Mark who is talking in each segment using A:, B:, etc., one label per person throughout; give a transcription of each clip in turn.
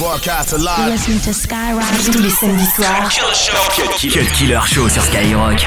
A: Broadcast live.
B: Listen to Skyrock. Tous les samedis soirs.
C: Cut Killer Show sur Skyrock.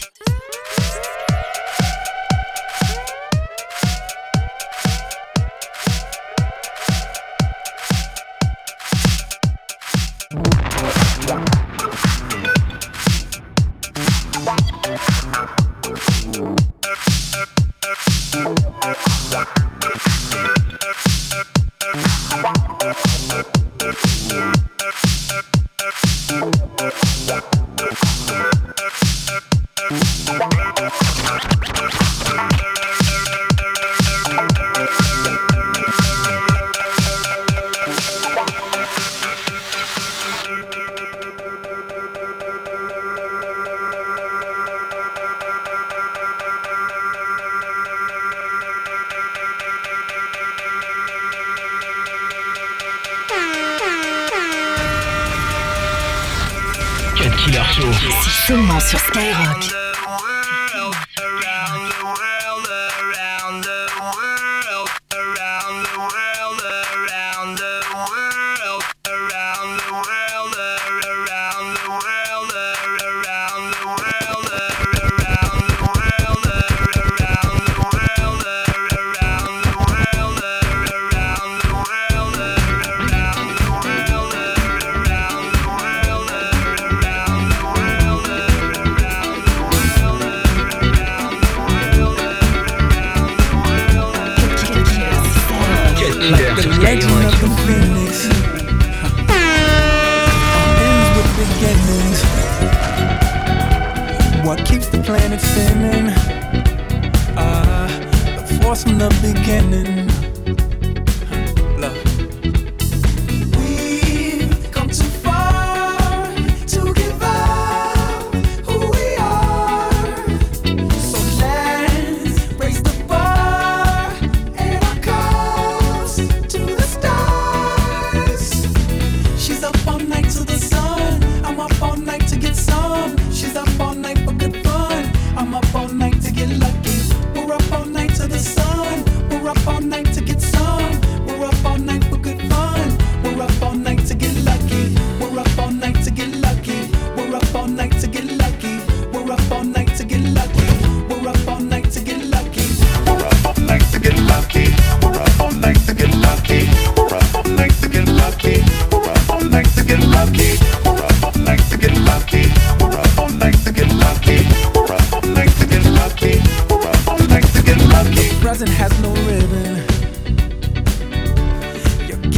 D: the beginning.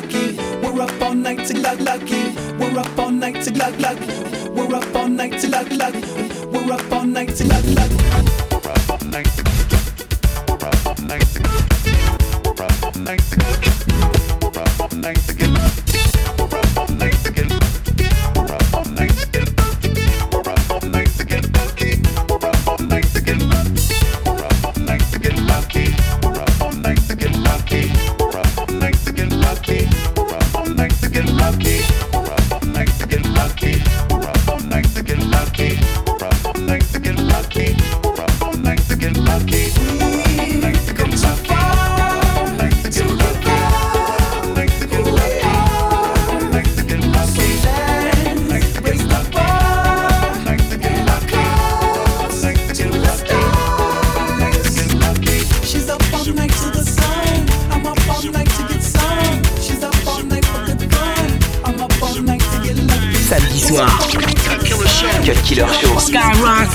D: Lucky. We're up all night to get lucky. We're up all night to get lucky. We're up all night to get lucky. We're up all night to get lucky.
C: Rocky.
B: Skyrock.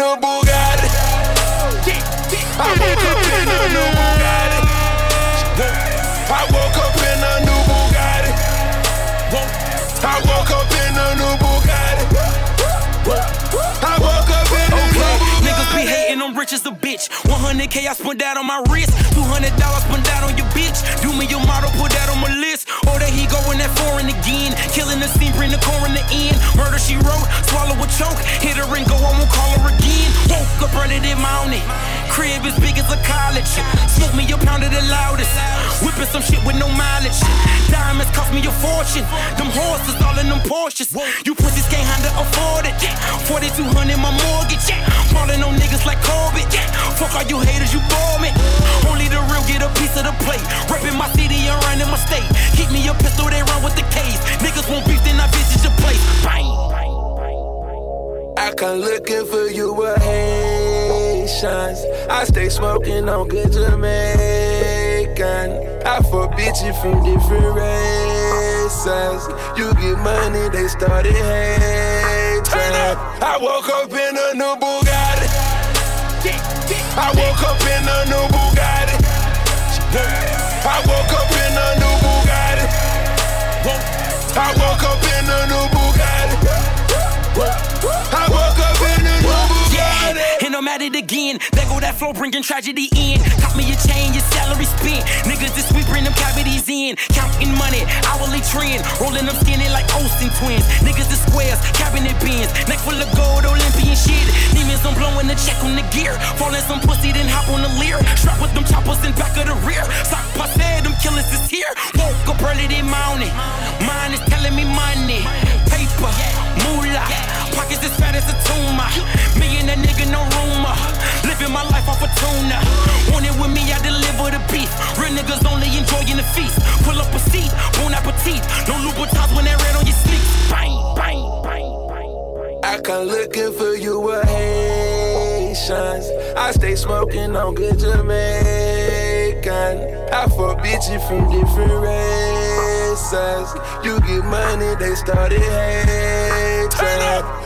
E: New Bugatti. I woke up in a new Bugatti. I woke up in a new Bugatti. I woke up in a new Bugatti. I woke up in a new Bugatti.
F: Niggas be hating, I'm rich as a bitch. 100k I spent that on my wrist. 200 dollars spent that on your bitch. Do me your model, put that on my list. Or that he going that foreign again. Killing the scene, bring the core in the end. Murder she wrote, swallow a choke. Hit her and go, I won't call her again. Woke up running it mounted. Crib as big as a college. Smoke me a pound of the loudest. Whipping some shit with no mileage. Diamonds cost me a fortune. Them horses all in them Porsches. You pussies can't handle afford it. 4200 my mortgage. Falling on niggas like Corbett. Fuck all you haters, you bore me. Only the real get a piece of the plate. Reppin' my city and running my state. Keep me a pistol, they run with the case. Niggas won't beef, then I visit your place. Bang.
E: I come looking for you with Haitians. I stay smoking on good Jamaican. I fuck bitches from different races. You get money, they started hating. I woke up in a new Bugatti. I woke up in a new Bugatti. I woke up I woke
F: I'm at it again. There go that flow, bringing tragedy in. Cop me a chain, your salary spent. Niggas this week bring them cavities in. Counting money, hourly trend. Rolling them skinny like Olsen twins. Niggas the squares, cabinet bins. Neck full of gold, Olympian shit. Demons, I'm blowing the check on the gear. Falling some pussy, then hop on the Lear. Strap with them choppers in back of the rear. Sock passe, them killers is here. Woke up early this morning. Mine is telling me money. Paper, moolah. Pockets as fat as a tumor. Me and that nigga, no rumor. Living my life off a tuna. Want it with me, I deliver the beef. Real niggas only enjoying the feast. Pull up a seat, bon appetit. No Louboutins when that red on your sleeves. Bang, bang, bang, bang, bang.
E: I come looking for you with Haitians. I stay smoking on good Jamaican. I fuck bitches from different races. You get money, they started hating.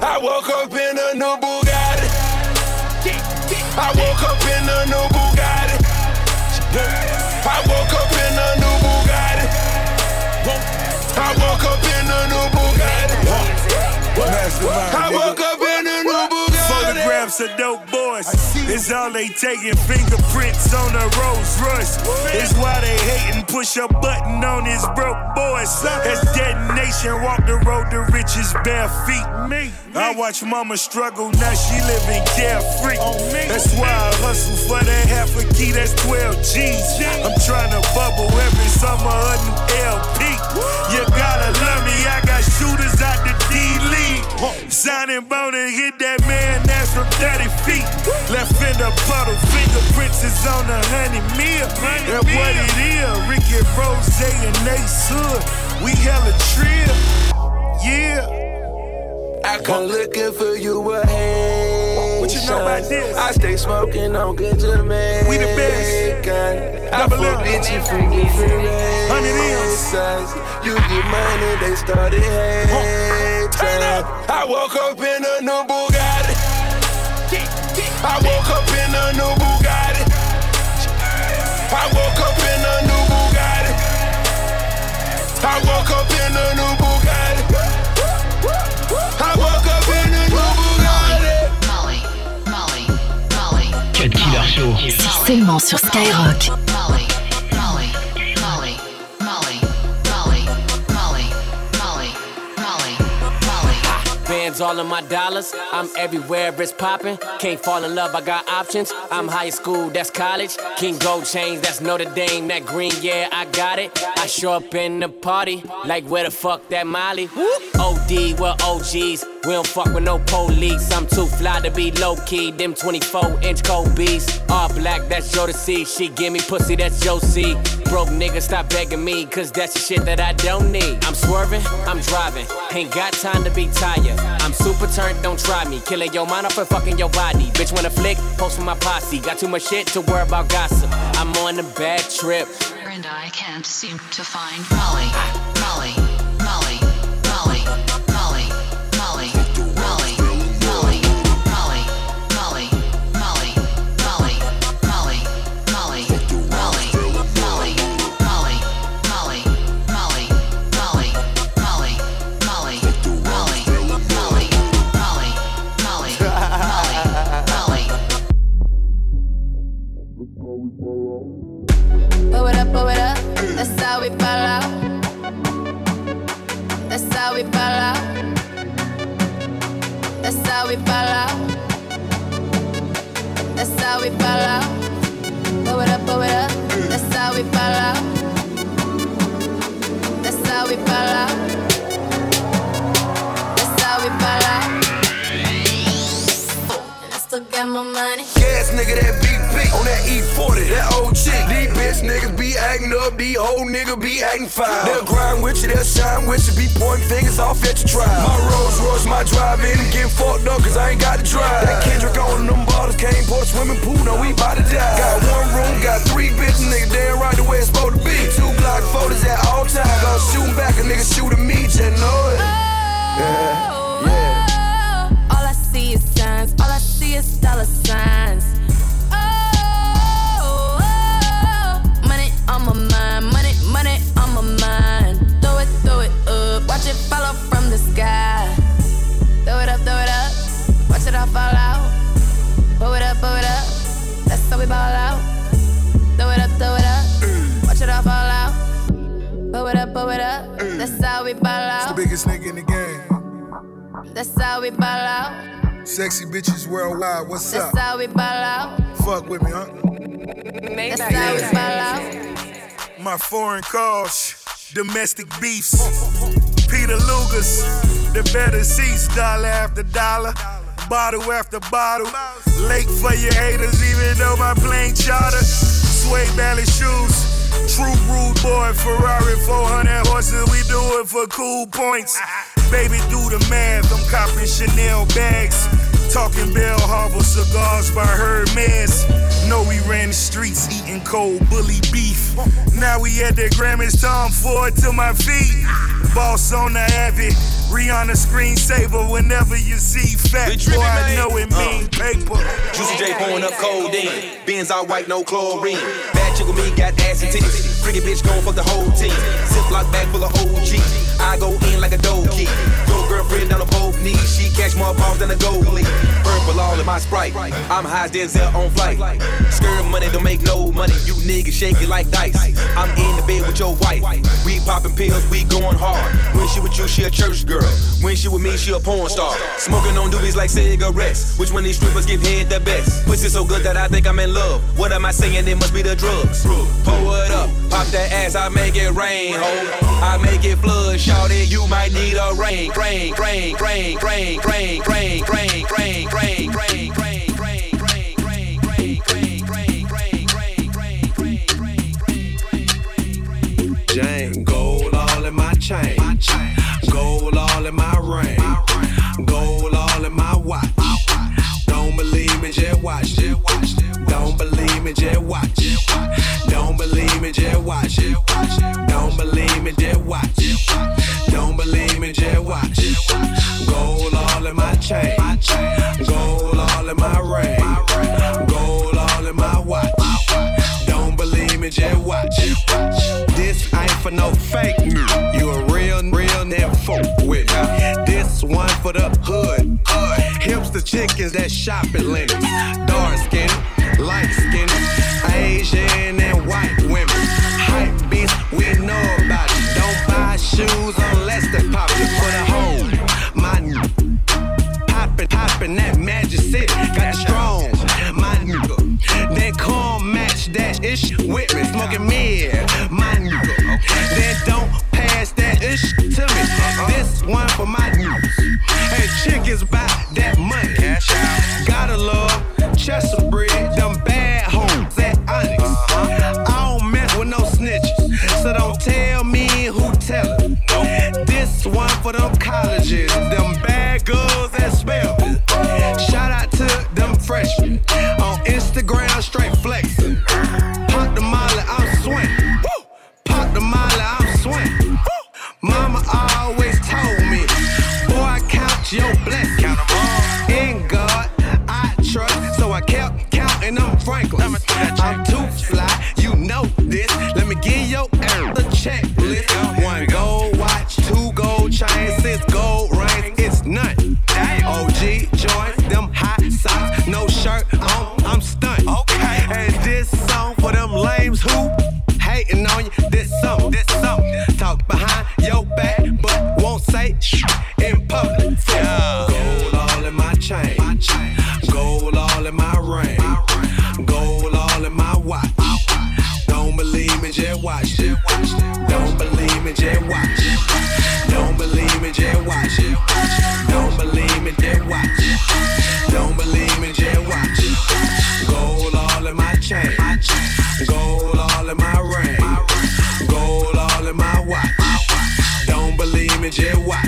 E: I woke up in a new Bugatti. I woke up in a new Bugatti. I woke up in a new Bugatti. I woke up in a new Bugatti. I woke up
G: Of dope boys. It's all they taking fingerprints on the Rolls Royce. It's why they hating. Push a button on his broke boys. As detonation, walk the road to riches bare feet. Me. I watch mama struggle, now she living carefree. That's why I hustle for that half a key, that's 12 G's. I'm trying to bubble every summer a new LP. You gotta Signing bone and hit that man, that's from 30 feet. Left in the puddle, fingerprints is on the honey meal. That's what it is. Ricky Rose and Ace Hood, we hella trill. Yeah.
E: I come looking for you with Haitians.
G: What you know about this?
E: I stay smoking on good Jamaican.
G: We the best.
E: I
G: Double
E: fuck
G: up.
E: bitches from different
G: Hundred M's.
E: races. You get money, they started hating.
G: Turn up.
E: I woke up in a new Bugatti. I woke up in a new Bugatti. I woke up in a new Bugatti. I woke up in a new Bugatti. I woke up in a new Bugatti.
H: Molly, Molly, Molly.
C: Cut Killer Show.
B: C'est seulement sur Skyrock.
H: Molly, Molly,
I: All of my dollars. I'm everywhere it's popping. Can't fall in love, I got options. I'm high school, that's college. King Gold Chains, that's Notre Dame. That green, yeah, I got it. I show up in the party, like where the fuck that Molly? OD, we're OGs. We don't fuck with no police. I'm too fly to be low key. Them 24 inch Kobe's. All black, that's Joe to see. She give me pussy, that's C. Broke nigga, stop begging me, cause that's the shit that I don't need. I'm swerving, I'm driving. Ain't got time to be tired. I'm super turned, don't try me. Killing your mind off and fucking your body. Bitch, wanna flick, post with my posse. Got too much shit to worry about gossip. I'm on a bad trip.
H: And I can't seem to find Molly, Molly,
J: we fall out. That's how we fall out. That's how we fall out. That's how we fall out. Blow it up, blow it up. That's how we fall out. That's how we fall out. That's how we fall out. And still got my money.
E: Gas nigga, that big P on that E40, that old chick. These bitch niggas be acting up, these old niggas be acting foul. They'll grind with you, they'll shine with you, be pointing fingers off at your trial. My Rolls Royce, my drive in and getting fucked up cause I ain't got to drive. That Kendrick on them bottles came for a swimming pool, no, we bout to die. Got one room, got three bitches, nigga, damn right the way it's supposed to be. Two block photos at all times, gonna shoot back, a nigga shooting me, just know it. Yeah, yeah
J: serious dollar signs. Oh, oh, money on my mind, money, money on my mind. Throw it, throw it up, watch it follow from the sky. Throw it up, throw it up, watch it all fall out. Throw it up, throw it up, that's how we ball
K: out. Throw it up, throw it up, watch it all fall
J: out.
D: Throw it up, throw it up, that's how we ball out. It's the
K: biggest nigga in the game.
J: That's how we ball out.
K: Sexy bitches worldwide. What's
J: That's
K: up?
J: how we ball out.
K: Fuck with me, huh?
J: That's how we ball out.
G: My foreign calls, domestic beefs. Peter Luger's, the better seats, dollar after dollar, bottle after bottle. Late for your haters, even though my plane charter. Suede ballet shoes, true rude boy, Ferrari 400 horses, we do it for cool points. Baby, do the math, I'm copping Chanel bags. Talking Bal Harbour cigars by Hermes. Know we ran the streets eating cold bully beef. Now we at the Grammys, Tom Ford to my feet. Boss on the Abbey, Rihanna screensaver whenever you see fat boy, I know it uh. mean paper.
L: Juicy J pouring up codeine. Benz all white, no chlorine. Bad chick with me got ass and titties. Freaky bitch gon' fuck the whole team. Ziploc bag full of OG. I go in like a dough key. Your girlfriend my sprite. I'm high Denzel on flight. Skirt money don't make no money. You niggas shake it like dice. I'm in the bed with your wife. We popping pills, we going hard. When she with you, she a church girl. When she with me, she a porn star. Smoking on doobies like cigarettes. Which one these strippers give head the best? Pussy so good that I think I'm in love. What am I saying? It must be the drugs. Pull it up, pop that ass, I make it rain, ho. I make it flood, shout it. You might need a rain, rain, rain, rain, rain, rain, rain, rain, rain, rain, rain.
M: Watch. Don't believe me, just watch. Don't believe me, just watch. Gold all in my chain, gold all in my ring, gold all in my watch. Don't believe me, just watch. This ain't for no fake. You a real, real never fuck with me. This one for the hood. Hipster chickens that shop at Lenox. Dark skin, light skin, Asian and white women. Unless they pop you for the home. My poppin', poppin' that magic city. Got strong, my nigga. Then come match that ish with me. Smoking mid, my nigga. Then don't pass that ish to me. This one for my niggas. Hey, buy that one for them colleges, them bad girls Dewa